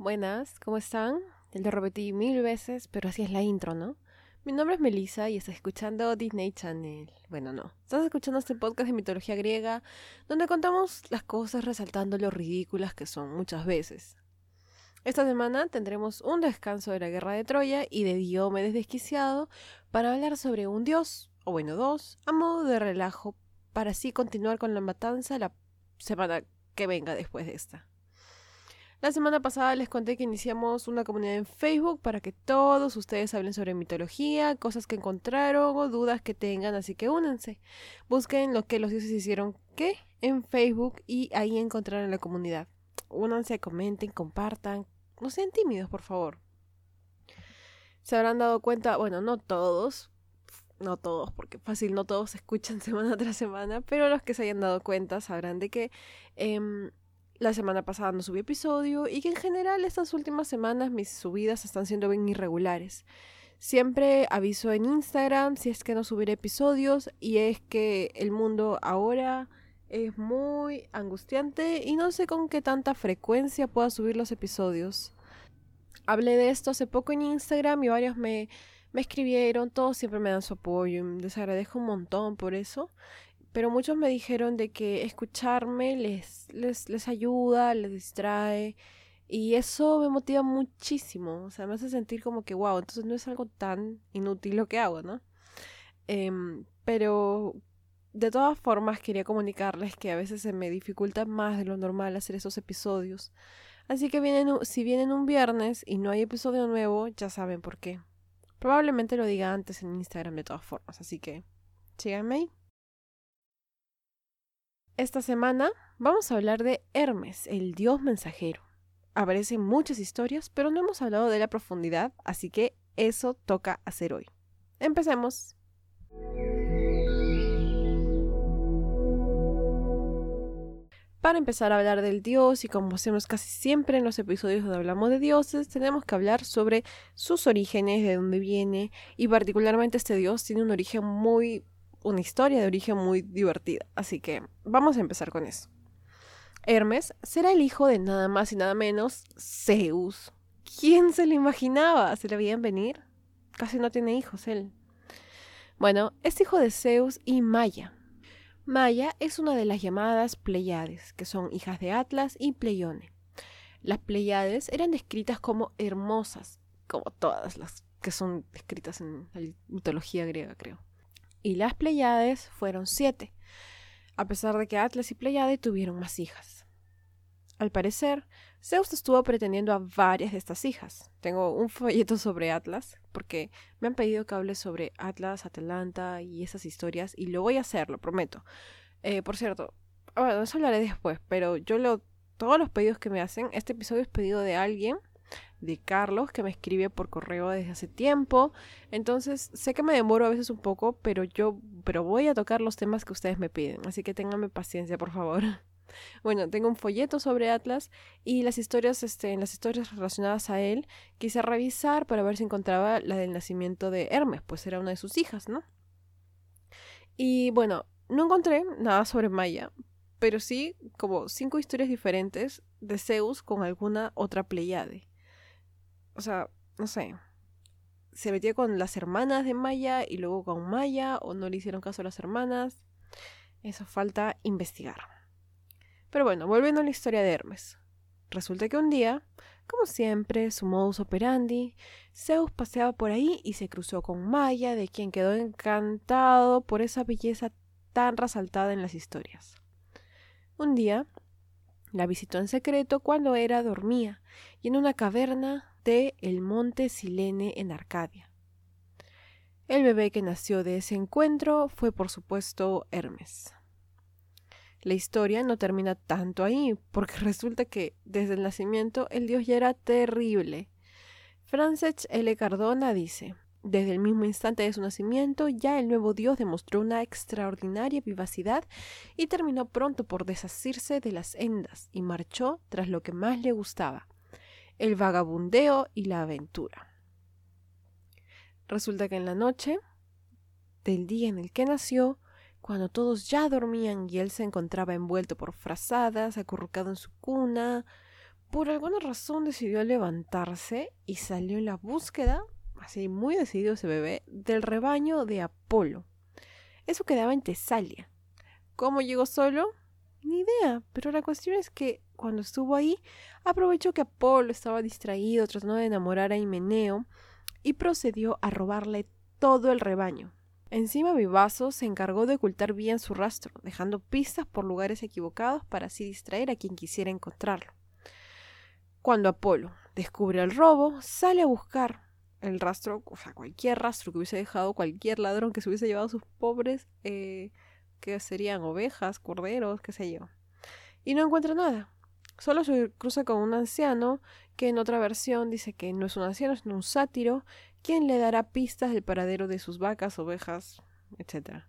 Buenas, ¿cómo están? Ya lo repetí mil veces, pero así es la intro, ¿no? Mi nombre es Melissa y estás escuchando Disney Channel. Bueno, no. Estás escuchando este podcast de mitología griega, donde contamos las cosas resaltando lo ridículas que son muchas veces. Esta semana tendremos un descanso de la guerra de Troya y de Diomedes desquiciado para hablar sobre un dios, o bueno, dos, a modo de relajo, para así continuar con la matanza la semana que venga después de esta. La semana pasada les conté que iniciamos una comunidad en Facebook para que todos ustedes hablen sobre mitología, cosas que encontraron o dudas que tengan, así que únanse. Busquen lo que los dioses hicieron qué en Facebook y ahí encontrarán la comunidad. Únanse, comenten, compartan. No sean tímidos, por favor. Se habrán dado cuenta, bueno, no todos, no todos, porque fácil no todos escuchan semana tras semana, pero los que se hayan dado cuenta sabrán de que em, la semana pasada no subí episodio y que en general estas últimas semanas mis subidas están siendo bien irregulares. Siempre aviso en Instagram si es que no subiré episodios y es que el mundo ahora es muy angustiante y no sé con qué tanta frecuencia pueda subir los episodios. Hablé de esto hace poco en Instagram y varios me, me escribieron, todos siempre me dan su apoyo y les agradezco un montón por eso pero muchos me dijeron de que escucharme les, les, les ayuda, les distrae. Y eso me motiva muchísimo. O sea, me hace sentir como que, wow, entonces no es algo tan inútil lo que hago, ¿no? Em, pero de todas formas quería comunicarles que a veces se me dificulta más de lo normal hacer esos episodios. Así que vienen, si vienen un viernes y no hay episodio nuevo, ya saben por qué. Probablemente lo diga antes en Instagram de todas formas, así que síganme ahí. Esta semana vamos a hablar de Hermes, el dios mensajero. Aparecen muchas historias, pero no hemos hablado de la profundidad, así que eso toca hacer hoy. Empecemos. Para empezar a hablar del dios, y como hacemos casi siempre en los episodios donde hablamos de dioses, tenemos que hablar sobre sus orígenes, de dónde viene, y particularmente este dios tiene un origen muy una historia de origen muy divertida. Así que vamos a empezar con eso. Hermes será el hijo de nada más y nada menos Zeus. ¿Quién se lo imaginaba? ¿Se le veían venir? Casi no tiene hijos él. Bueno, es hijo de Zeus y Maya. Maya es una de las llamadas Pleiades, que son hijas de Atlas y Pleione. Las Pleiades eran descritas como hermosas, como todas las que son descritas en la mitología griega, creo y las Pleiades fueron siete, a pesar de que Atlas y Pleiade tuvieron más hijas. Al parecer, Zeus estuvo pretendiendo a varias de estas hijas. Tengo un folleto sobre Atlas, porque me han pedido que hable sobre Atlas, Atalanta y esas historias, y lo voy a hacer, lo prometo. Eh, por cierto, bueno, eso hablaré después, pero yo lo, todos los pedidos que me hacen, este episodio es pedido de alguien de Carlos, que me escribe por correo desde hace tiempo. Entonces, sé que me demoro a veces un poco, pero yo pero voy a tocar los temas que ustedes me piden, así que ténganme paciencia, por favor. Bueno, tengo un folleto sobre Atlas y las historias, este, las historias relacionadas a él, quise revisar para ver si encontraba la del nacimiento de Hermes, pues era una de sus hijas, ¿no? Y bueno, no encontré nada sobre Maya, pero sí como cinco historias diferentes de Zeus con alguna otra Pleiade o sea, no sé, se metió con las hermanas de Maya y luego con Maya o no le hicieron caso a las hermanas. Eso falta investigar. Pero bueno, volviendo a la historia de Hermes. Resulta que un día, como siempre, su modus operandi, Zeus paseaba por ahí y se cruzó con Maya, de quien quedó encantado por esa belleza tan resaltada en las historias. Un día, la visitó en secreto cuando era dormía y en una caverna el monte Silene en Arcadia. El bebé que nació de ese encuentro fue por supuesto Hermes. La historia no termina tanto ahí, porque resulta que desde el nacimiento el dios ya era terrible. Francesc L. Cardona dice, desde el mismo instante de su nacimiento, ya el nuevo dios demostró una extraordinaria vivacidad y terminó pronto por desasirse de las hendas y marchó tras lo que más le gustaba, el vagabundeo y la aventura. Resulta que en la noche del día en el que nació, cuando todos ya dormían y él se encontraba envuelto por frazadas, acurrucado en su cuna, por alguna razón decidió levantarse y salió en la búsqueda, así muy decidido ese bebé, del rebaño de Apolo. Eso quedaba en Tesalia. ¿Cómo llegó solo? Ni idea, pero la cuestión es que cuando estuvo ahí, aprovechó que Apolo estaba distraído tratando de enamorar a Himeneo y procedió a robarle todo el rebaño. Encima Vivazo se encargó de ocultar bien su rastro, dejando pistas por lugares equivocados para así distraer a quien quisiera encontrarlo. Cuando Apolo descubre el robo, sale a buscar el rastro, o sea, cualquier rastro que hubiese dejado cualquier ladrón que se hubiese llevado a sus pobres, eh, que serían ovejas, corderos, qué sé yo. Y no encuentra nada. Solo se cruza con un anciano que en otra versión dice que no es un anciano, sino un sátiro, quien le dará pistas del paradero de sus vacas, ovejas, etc.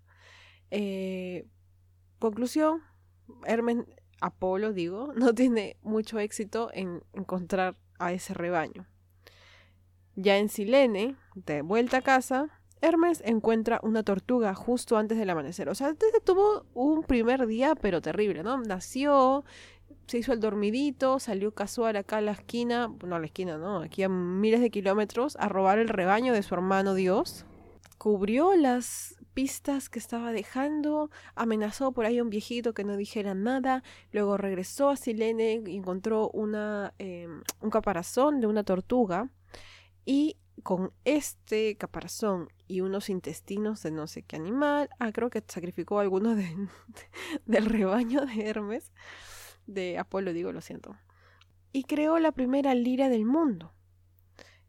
Eh, conclusión, Hermes, Apolo, digo, no tiene mucho éxito en encontrar a ese rebaño. Ya en Silene, de vuelta a casa, Hermes encuentra una tortuga justo antes del amanecer. O sea, tuvo un primer día, pero terrible, ¿no? Nació, se hizo el dormidito, salió casual acá a la esquina, no a la esquina, no, aquí a miles de kilómetros, a robar el rebaño de su hermano Dios. Cubrió las pistas que estaba dejando, amenazó por ahí a un viejito que no dijera nada, luego regresó a Silene y encontró una, em, un caparazón de una tortuga y con este caparazón y unos intestinos de no sé qué animal, ah, creo que sacrificó algunos de, del rebaño de Hermes, de Apolo, digo, lo siento. Y creó la primera lira del mundo.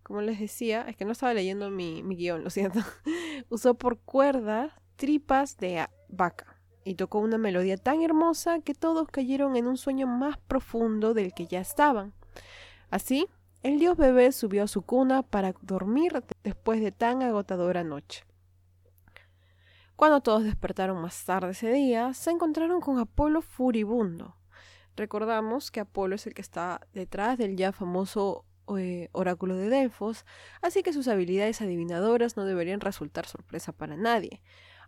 Como les decía, es que no estaba leyendo mi, mi guion, lo siento. Usó por cuerda tripas de vaca y tocó una melodía tan hermosa que todos cayeron en un sueño más profundo del que ya estaban. Así, el dios bebé subió a su cuna para dormir después de tan agotadora noche. Cuando todos despertaron más tarde ese día, se encontraron con Apolo furibundo. Recordamos que Apolo es el que está detrás del ya famoso eh, oráculo de Delfos, así que sus habilidades adivinadoras no deberían resultar sorpresa para nadie.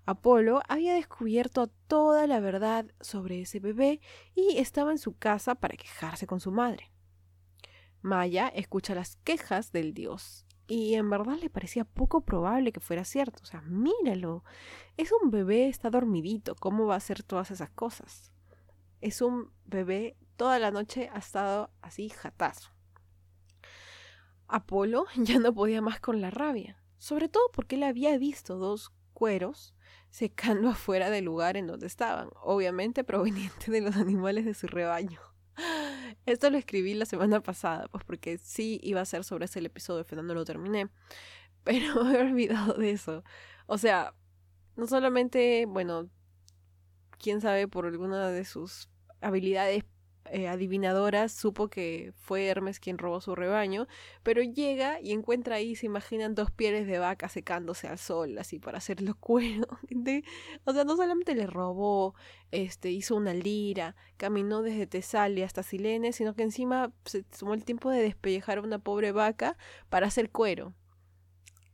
Apolo había descubierto toda la verdad sobre ese bebé y estaba en su casa para quejarse con su madre. Maya escucha las quejas del dios y en verdad le parecía poco probable que fuera cierto. O sea, míralo, es un bebé, está dormidito, ¿cómo va a hacer todas esas cosas? Es un bebé, toda la noche ha estado así jatazo. Apolo ya no podía más con la rabia, sobre todo porque él había visto dos cueros secando afuera del lugar en donde estaban, obviamente proveniente de los animales de su rebaño. Esto lo escribí la semana pasada, pues porque sí iba a ser sobre ese episodio, pero no lo terminé. Pero he olvidado de eso. O sea, no solamente, bueno, quién sabe por alguna de sus habilidades eh, adivinadoras supo que fue Hermes quien robó su rebaño, pero llega y encuentra ahí, se imaginan dos pieles de vaca secándose al sol, así para hacerlo cuero. o sea, no solamente le robó, este, hizo una lira, caminó desde Tesalia hasta Silene, sino que encima se tomó el tiempo de despellejar a una pobre vaca para hacer cuero.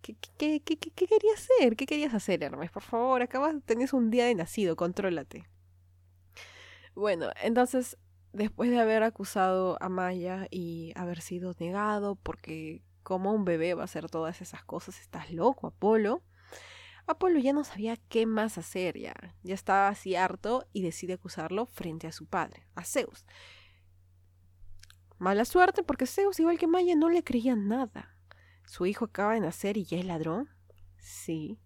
¿Qué, qué, qué, qué, querías hacer? ¿Qué querías hacer, Hermes? Por favor, acabas, tenés un día de nacido, contrólate. Bueno, entonces después de haber acusado a Maya y haber sido negado porque como un bebé va a hacer todas esas cosas, estás loco, Apolo. Apolo ya no sabía qué más hacer, ya, ya estaba así harto y decide acusarlo frente a su padre, a Zeus. Mala suerte porque Zeus, igual que Maya, no le creía nada. ¿Su hijo acaba de nacer y ya es ladrón? Sí.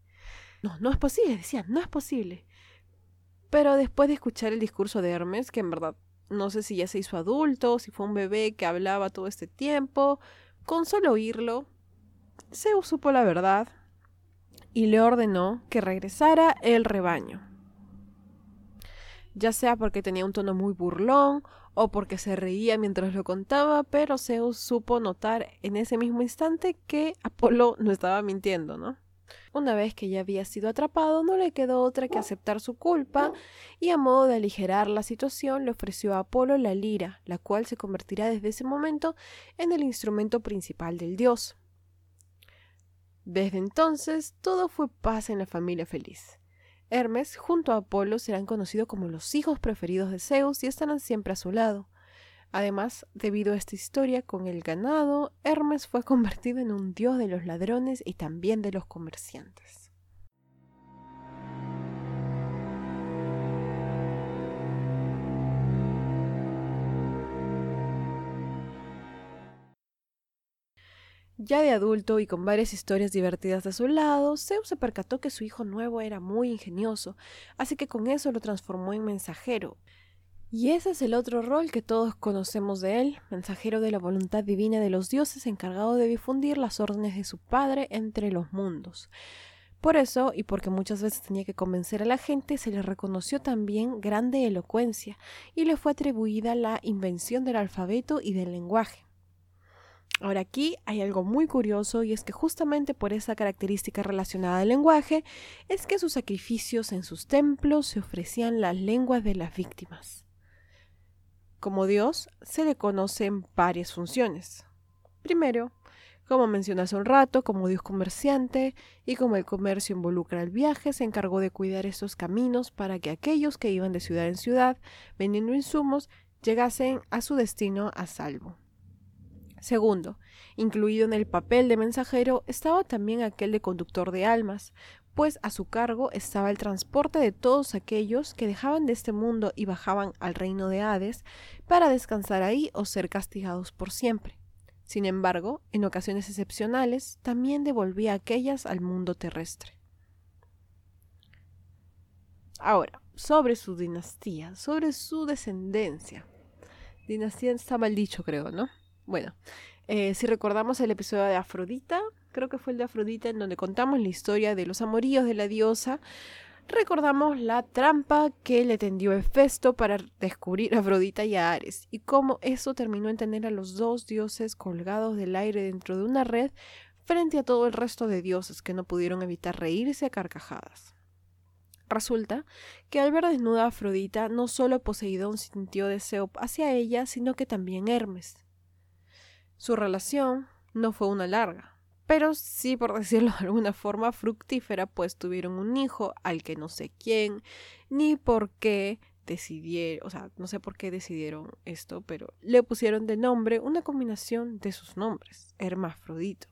No, no es posible, decía, no es posible. Pero después de escuchar el discurso de Hermes, que en verdad no sé si ya se hizo adulto, si fue un bebé que hablaba todo este tiempo. Con solo oírlo, Zeus supo la verdad y le ordenó que regresara el rebaño. Ya sea porque tenía un tono muy burlón o porque se reía mientras lo contaba, pero Zeus supo notar en ese mismo instante que Apolo no estaba mintiendo, ¿no? Una vez que ya había sido atrapado, no le quedó otra que aceptar su culpa, y a modo de aligerar la situación le ofreció a Apolo la lira, la cual se convertirá desde ese momento en el instrumento principal del dios. Desde entonces, todo fue paz en la familia feliz. Hermes junto a Apolo serán conocidos como los hijos preferidos de Zeus y estarán siempre a su lado. Además, debido a esta historia con el ganado, Hermes fue convertido en un dios de los ladrones y también de los comerciantes. Ya de adulto y con varias historias divertidas de su lado, Zeus se percató que su hijo nuevo era muy ingenioso, así que con eso lo transformó en mensajero. Y ese es el otro rol que todos conocemos de él, mensajero de la voluntad divina de los dioses encargado de difundir las órdenes de su padre entre los mundos. Por eso, y porque muchas veces tenía que convencer a la gente, se le reconoció también grande elocuencia y le fue atribuida la invención del alfabeto y del lenguaje. Ahora aquí hay algo muy curioso y es que justamente por esa característica relacionada al lenguaje es que sus sacrificios en sus templos se ofrecían las lenguas de las víctimas. Como Dios se le conocen varias funciones. Primero, como mencioné hace un rato, como Dios comerciante y como el comercio involucra el viaje, se encargó de cuidar esos caminos para que aquellos que iban de ciudad en ciudad vendiendo insumos llegasen a su destino a salvo. Segundo, incluido en el papel de mensajero estaba también aquel de conductor de almas, pues a su cargo estaba el transporte de todos aquellos que dejaban de este mundo y bajaban al reino de Hades para descansar ahí o ser castigados por siempre. Sin embargo, en ocasiones excepcionales, también devolvía aquellas al mundo terrestre. Ahora, sobre su dinastía, sobre su descendencia. Dinastía está mal dicho, creo, ¿no? Bueno, eh, si recordamos el episodio de Afrodita, creo que fue el de Afrodita, en donde contamos la historia de los amoríos de la diosa, recordamos la trampa que le tendió Hefesto para descubrir a Afrodita y a Ares, y cómo eso terminó en tener a los dos dioses colgados del aire dentro de una red frente a todo el resto de dioses que no pudieron evitar reírse a carcajadas. Resulta que al ver desnuda a Afrodita, no solo Poseidón sintió deseo hacia ella, sino que también Hermes. Su relación no fue una larga, pero sí, por decirlo de alguna forma, fructífera, pues tuvieron un hijo al que no sé quién, ni por qué decidieron, o sea, no sé por qué decidieron esto, pero le pusieron de nombre una combinación de sus nombres, Hermafrodito.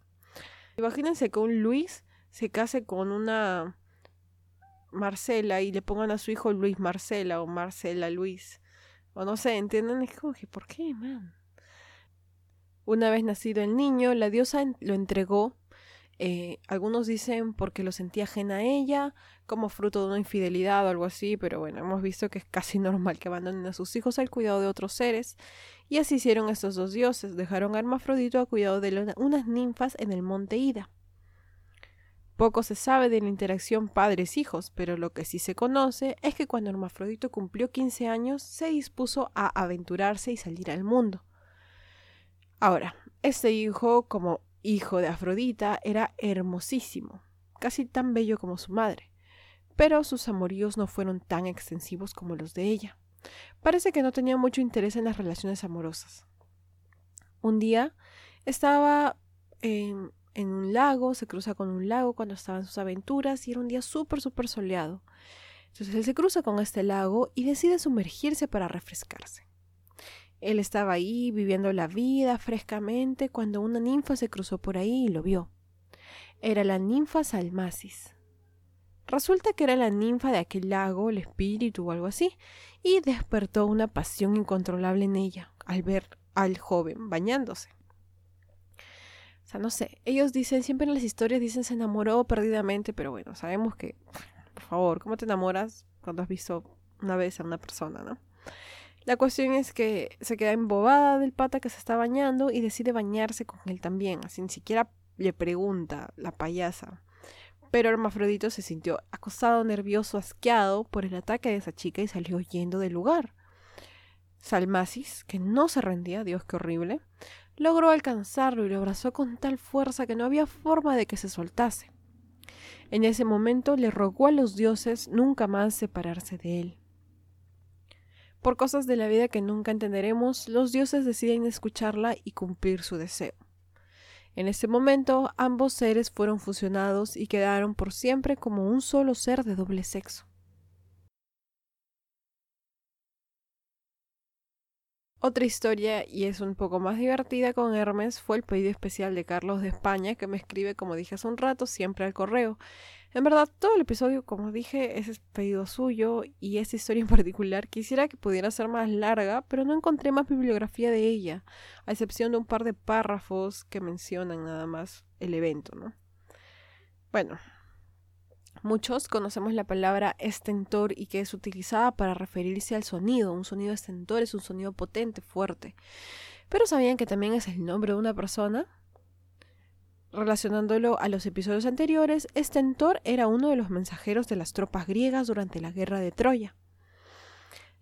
Imagínense que un Luis se case con una Marcela y le pongan a su hijo Luis Marcela o Marcela Luis. O no sé, ¿entienden? Es como que, ¿por qué, man? Una vez nacido el niño, la diosa lo entregó, eh, algunos dicen porque lo sentía ajena a ella, como fruto de una infidelidad o algo así, pero bueno, hemos visto que es casi normal que abandonen a sus hijos al cuidado de otros seres, y así hicieron estos dos dioses, dejaron a Hermafrodito a cuidado de unas ninfas en el monte Ida. Poco se sabe de la interacción padres-hijos, pero lo que sí se conoce es que cuando Hermafrodito cumplió 15 años se dispuso a aventurarse y salir al mundo. Ahora, este hijo, como hijo de Afrodita, era hermosísimo, casi tan bello como su madre, pero sus amoríos no fueron tan extensivos como los de ella. Parece que no tenía mucho interés en las relaciones amorosas. Un día estaba en, un lago, se cruza con un lago cuando estaba en sus aventuras y era un día súper, súper soleado. Entonces él se cruza con este lago y decide sumergirse para refrescarse. Él estaba ahí viviendo la vida frescamente cuando una ninfa se cruzó por ahí y lo vio. Era la ninfa Salmasis. Resulta que era la ninfa de aquel lago, el espíritu o algo así, y despertó una pasión incontrolable en ella al ver al joven bañándose. O sea, no sé, ellos dicen, siempre en las historias dicen se enamoró perdidamente, pero bueno, sabemos que, por favor, ¿cómo te enamoras cuando has visto una vez a una persona, no? La cuestión es que se queda embobada del pata que se está bañando y decide bañarse con él también, así ni siquiera le pregunta la payasa. Pero Hermafrodito se sintió acosado, nervioso, asqueado por el ataque de esa chica y salió huyendo del lugar. Salmasis, que no se rendía, Dios qué horrible, logró alcanzarlo y lo abrazó con tal fuerza que no había forma de que se soltase. En ese momento le rogó a los dioses nunca más separarse de él. Por cosas de la vida que nunca entenderemos, los dioses deciden escucharla y cumplir su deseo. En ese momento, ambos seres fueron fusionados y quedaron por siempre como un solo ser de doble sexo. Otra historia, y es un poco más divertida con Hermes, fue el pedido especial de Carlos de España, que me escribe, como dije hace un rato, siempre al correo. En verdad, todo el episodio, como dije, es pedido suyo y esta historia en particular quisiera que pudiera ser más larga, pero no encontré más bibliografía de ella, a excepción de un par de párrafos que mencionan nada más el evento, ¿no? Bueno, Muchos conocemos la palabra estentor y que es utilizada para referirse al sonido. Un sonido estentor es un sonido potente, fuerte. Pero ¿sabían que también es el nombre de una persona? Relacionándolo a los episodios anteriores, Estentor era uno de los mensajeros de las tropas griegas durante la guerra de Troya.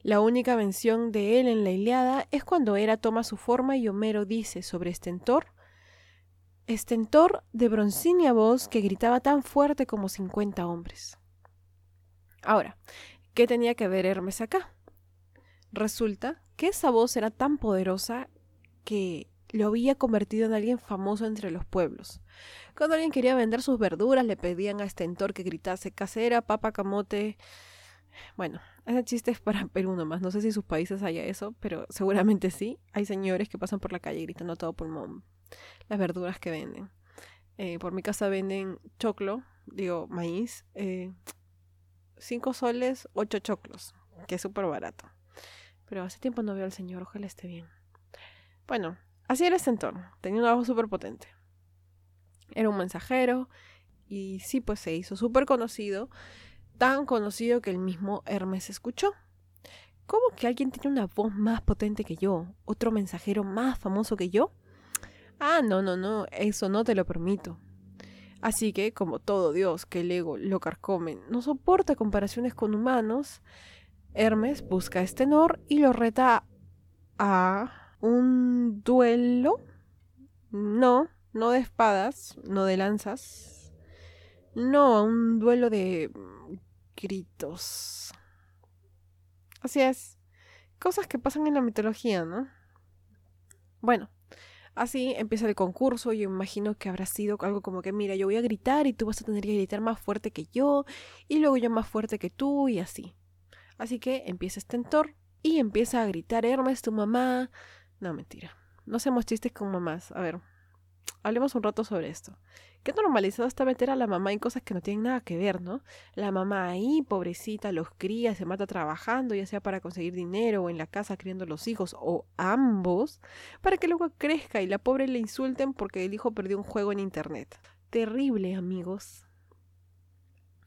La única mención de él en la Iliada es cuando Hera toma su forma y Homero dice sobre Estentor estentor de broncínea voz que gritaba tan fuerte como cincuenta hombres. Ahora, ¿qué tenía que ver Hermes acá? Resulta que esa voz era tan poderosa que lo había convertido en alguien famoso entre los pueblos. Cuando alguien quería vender sus verduras, le pedían a Estentor que gritase casera, papa, camote. Bueno, ese chiste es para Perú nomás. No sé si en sus países haya eso, pero seguramente sí. Hay señores que pasan por la calle gritando todo pulmón las verduras que venden. Eh, por mi casa venden choclo, digo maíz, eh, cinco soles, ocho choclos, que es súper barato. Pero hace tiempo no veo al señor, ojalá esté bien. Bueno, así era este entorno, tenía una voz súper potente. Era un mensajero y sí, pues se hizo súper conocido, tan conocido que el mismo Hermes escuchó. ¿Cómo que alguien tiene una voz más potente que yo? ¿Otro mensajero más famoso que yo? Ah, no, no, no, eso no te lo permito. Así que, como todo Dios que el ego lo carcome no soporta comparaciones con humanos, Hermes busca a Estenor y lo reta a un duelo. No, no de espadas, no de lanzas. No, un duelo de gritos. Así es. Cosas que pasan en la mitología, ¿no? Bueno, Así empieza el concurso, yo imagino que habrá sido algo como que, mira, yo voy a gritar y tú vas a tener que gritar más fuerte que yo, y luego yo más fuerte que tú, y así. Así que empieza Stentor y empieza a gritar, Hermes, tu mamá. No, mentira. No hacemos chistes con mamás. A ver, hablemos un rato sobre esto. Qué normalizado está meter a la mamá en cosas que no tienen nada que ver, ¿no? La mamá ahí, pobrecita, los cría, se mata trabajando, ya sea para conseguir dinero o en la casa criando los hijos, o ambos, para que luego crezca y la pobre le insulten porque el hijo perdió un juego en internet. Terrible, amigos.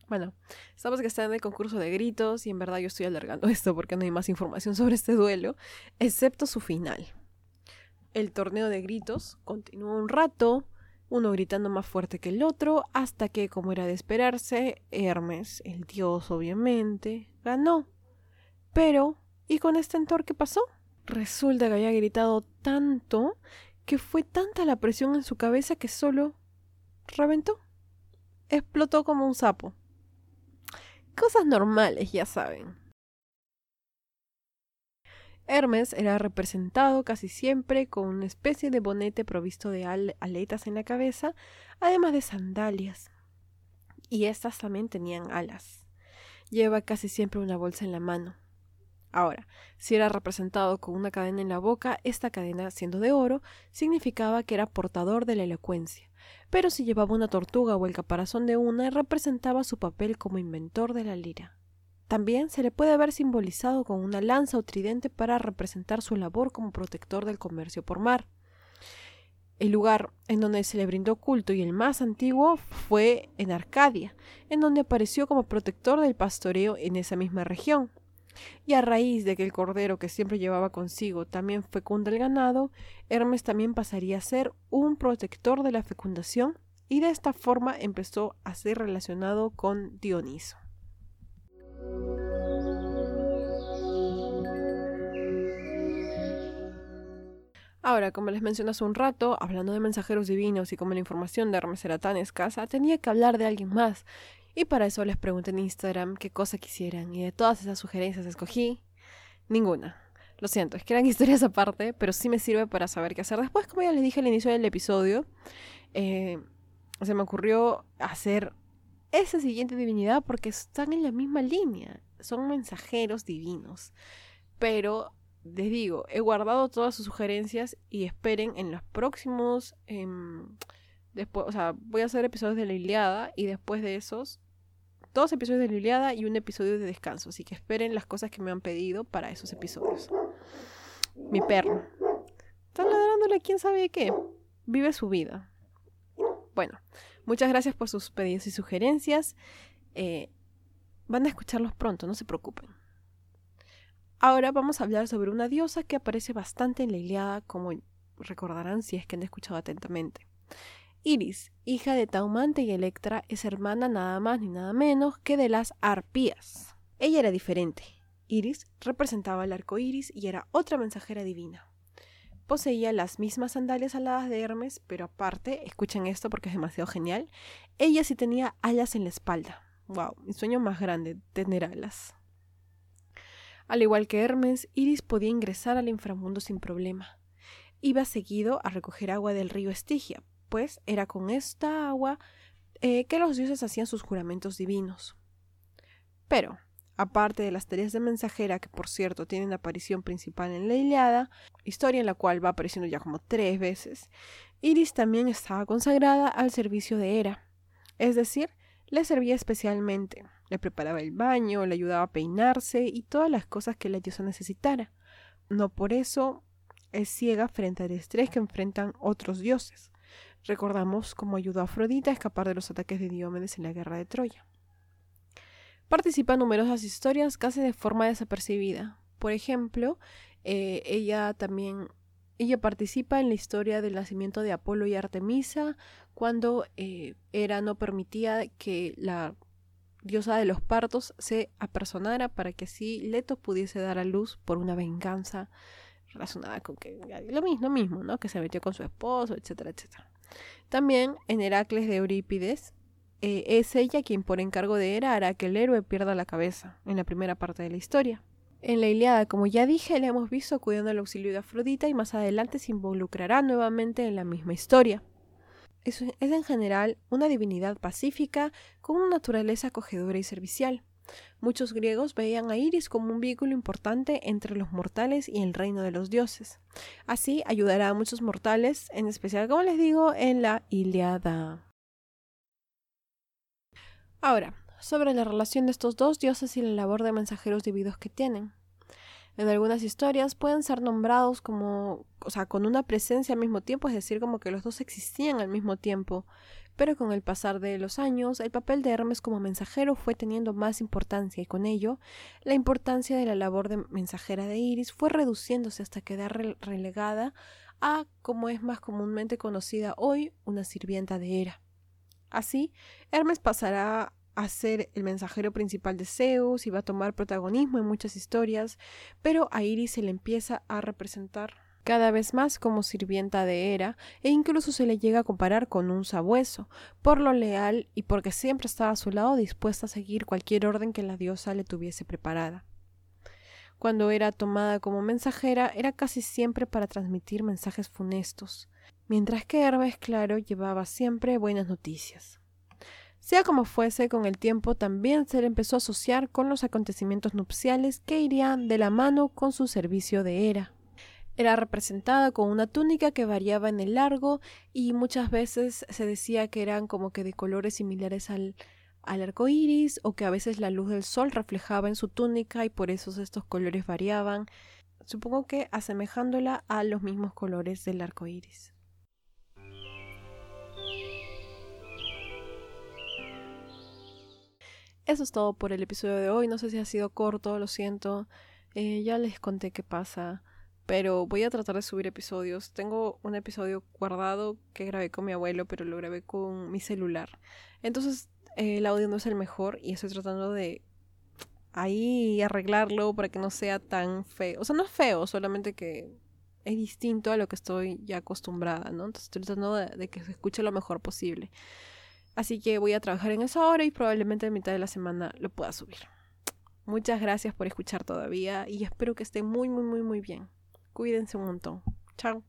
Bueno, estamos que está en el concurso de gritos y en verdad yo estoy alargando esto porque no hay más información sobre este duelo, excepto su final. El torneo de gritos continuó un rato, uno gritando más fuerte que el otro, hasta que, como era de esperarse, Hermes, el dios obviamente, ganó. Pero, ¿y con este entor qué pasó? Resulta que había gritado tanto que fue tanta la presión en su cabeza que solo reventó. Explotó como un sapo. Cosas normales, ya saben. Hermes era representado casi siempre con una especie de bonete provisto de aletas en la cabeza, además de sandalias. Y estas también tenían alas. Lleva casi siempre una bolsa en la mano. Ahora, si era representado con una cadena en la boca, esta cadena, siendo de oro, significaba que era portador de la elocuencia. Pero si llevaba una tortuga o el caparazón de una, representaba su papel como inventor de la lira. También se le puede ver simbolizado con una lanza o tridente para representar su labor como protector del comercio por mar. El lugar en donde se le brindó culto y el más antiguo fue en Arcadia, en donde apareció como protector del pastoreo en esa misma región. Y a raíz de que el cordero que siempre llevaba consigo también fecunda el ganado, Hermes también pasaría a ser un protector de la fecundación y de esta forma empezó a ser relacionado con Dioniso. Ahora, como les mencioné hace un rato, hablando de mensajeros divinos y como la información de Hermes era tan escasa, tenía que hablar de alguien más. Y para eso les pregunté en Instagram qué cosa quisieran. Y de todas esas sugerencias escogí ninguna. Lo siento, es que eran historias aparte, pero sí me sirve para saber qué hacer. Después, como ya les dije al inicio del episodio, eh, se me ocurrió hacer esa siguiente divinidad porque están en la misma línea. Son mensajeros divinos. Pero les digo, he guardado todas sus sugerencias y esperen en los próximos... Em, después, o sea, voy a hacer episodios de la Iliada y después de esos, dos episodios de la Iliada y un episodio de descanso. Así que esperen las cosas que me han pedido para esos episodios. Mi perro. Está ladrándole quién sabe qué. Vive su vida. Bueno, muchas gracias por sus pedidos y sugerencias. Eh, van a escucharlos pronto, no se preocupen. Ahora vamos a hablar sobre una diosa que aparece bastante en la Iliada, como recordarán si es que han escuchado atentamente. Iris, hija de Taumante y Electra, es hermana nada más ni nada menos que de las arpías. Ella era diferente. Iris representaba el arco iris y era otra mensajera divina. Poseía las mismas sandalias aladas de Hermes, pero aparte, escuchen esto porque es demasiado genial, ella sí tenía alas en la espalda. Wow, mi sueño más grande, tener alas. Al igual que Hermes, Iris podía ingresar al inframundo sin problema. Iba seguido a recoger agua del río Estigia, pues era con esta agua eh, que los dioses hacían sus juramentos divinos. Pero, aparte de las tareas de mensajera, que por cierto tienen aparición principal en la Iliada, historia en la cual va apareciendo ya como tres veces, Iris también estaba consagrada al servicio de Hera, es decir, le servía especialmente, le preparaba el baño, le ayudaba a peinarse y todas las cosas que la diosa necesitara. No por eso es ciega frente al estrés que enfrentan otros dioses. Recordamos cómo ayudó a Afrodita a escapar de los ataques de Diomedes en la guerra de Troya. Participa en numerosas historias casi de forma desapercibida. Por ejemplo, eh, ella también ella participa en la historia del nacimiento de Apolo y Artemisa cuando eh, Hera no permitía que la diosa de los partos, se apersonara para que así Leto pudiese dar a luz por una venganza relacionada con que lo mismo, mismo, ¿no? Que se metió con su esposo, etcétera, etcétera. También en Heracles de Eurípides eh, es ella quien por encargo de Hera hará que el héroe pierda la cabeza en la primera parte de la historia. En la Iliada, como ya dije, la hemos visto cuidando el auxilio de Afrodita y más adelante se involucrará nuevamente en la misma historia es, en general una divinidad pacífica con una naturaleza acogedora y servicial. Muchos griegos veían a Iris como un vínculo importante entre los mortales y el reino de los dioses. Así ayudará a muchos mortales, en especial, como les digo, en la Iliada. Ahora, sobre la relación de estos dos dioses y la labor de mensajeros divinos que tienen. En algunas historias pueden ser nombrados como, o sea, con una presencia al mismo tiempo, es decir, como que los dos existían al mismo tiempo. Pero con el pasar de los años, el papel de Hermes como mensajero fue teniendo más importancia y con ello, la importancia de la labor de mensajera de Iris fue reduciéndose hasta quedar relegada a, como es más comúnmente conocida hoy, una sirvienta de Hera. Así, Hermes pasará a ser el mensajero principal de Zeus y va a tomar protagonismo en muchas historias, pero a Iris se le empieza a representar cada vez más como sirvienta de Hera e incluso se le llega a comparar con un sabueso, por lo leal y porque siempre estaba a su lado dispuesta a seguir cualquier orden que la diosa le tuviese preparada. Cuando era tomada como mensajera era casi siempre para transmitir mensajes funestos, mientras que Hermes, claro, llevaba siempre buenas noticias. Sea como fuese, con el tiempo también se le empezó a asociar con los acontecimientos nupciales que irían de la mano con su servicio de Hera. Era representada con una túnica que variaba en el largo y muchas veces se decía que eran como que de colores similares al, al arco iris o que a veces la luz del sol reflejaba en su túnica y por eso estos colores variaban. Supongo que asemejándola a los mismos colores del arco iris. Eso es todo por el episodio de hoy. No sé si ha sido corto, lo siento. Eh, ya les conté qué pasa. Pero voy a tratar de subir episodios. Tengo un episodio guardado que grabé con mi abuelo, pero lo grabé con mi celular. Entonces eh, el audio no es el mejor y estoy tratando de ahí arreglarlo para que no sea tan feo. O sea, no es feo, solamente que es distinto a lo que estoy ya acostumbrada, ¿no? Entonces estoy tratando de que se escuche lo mejor posible. Así que voy a trabajar en eso ahora y probablemente a mitad de la semana lo pueda subir. Muchas gracias por escuchar todavía y espero que esté muy, muy, muy, muy bien. Cuídense un montón. Chao.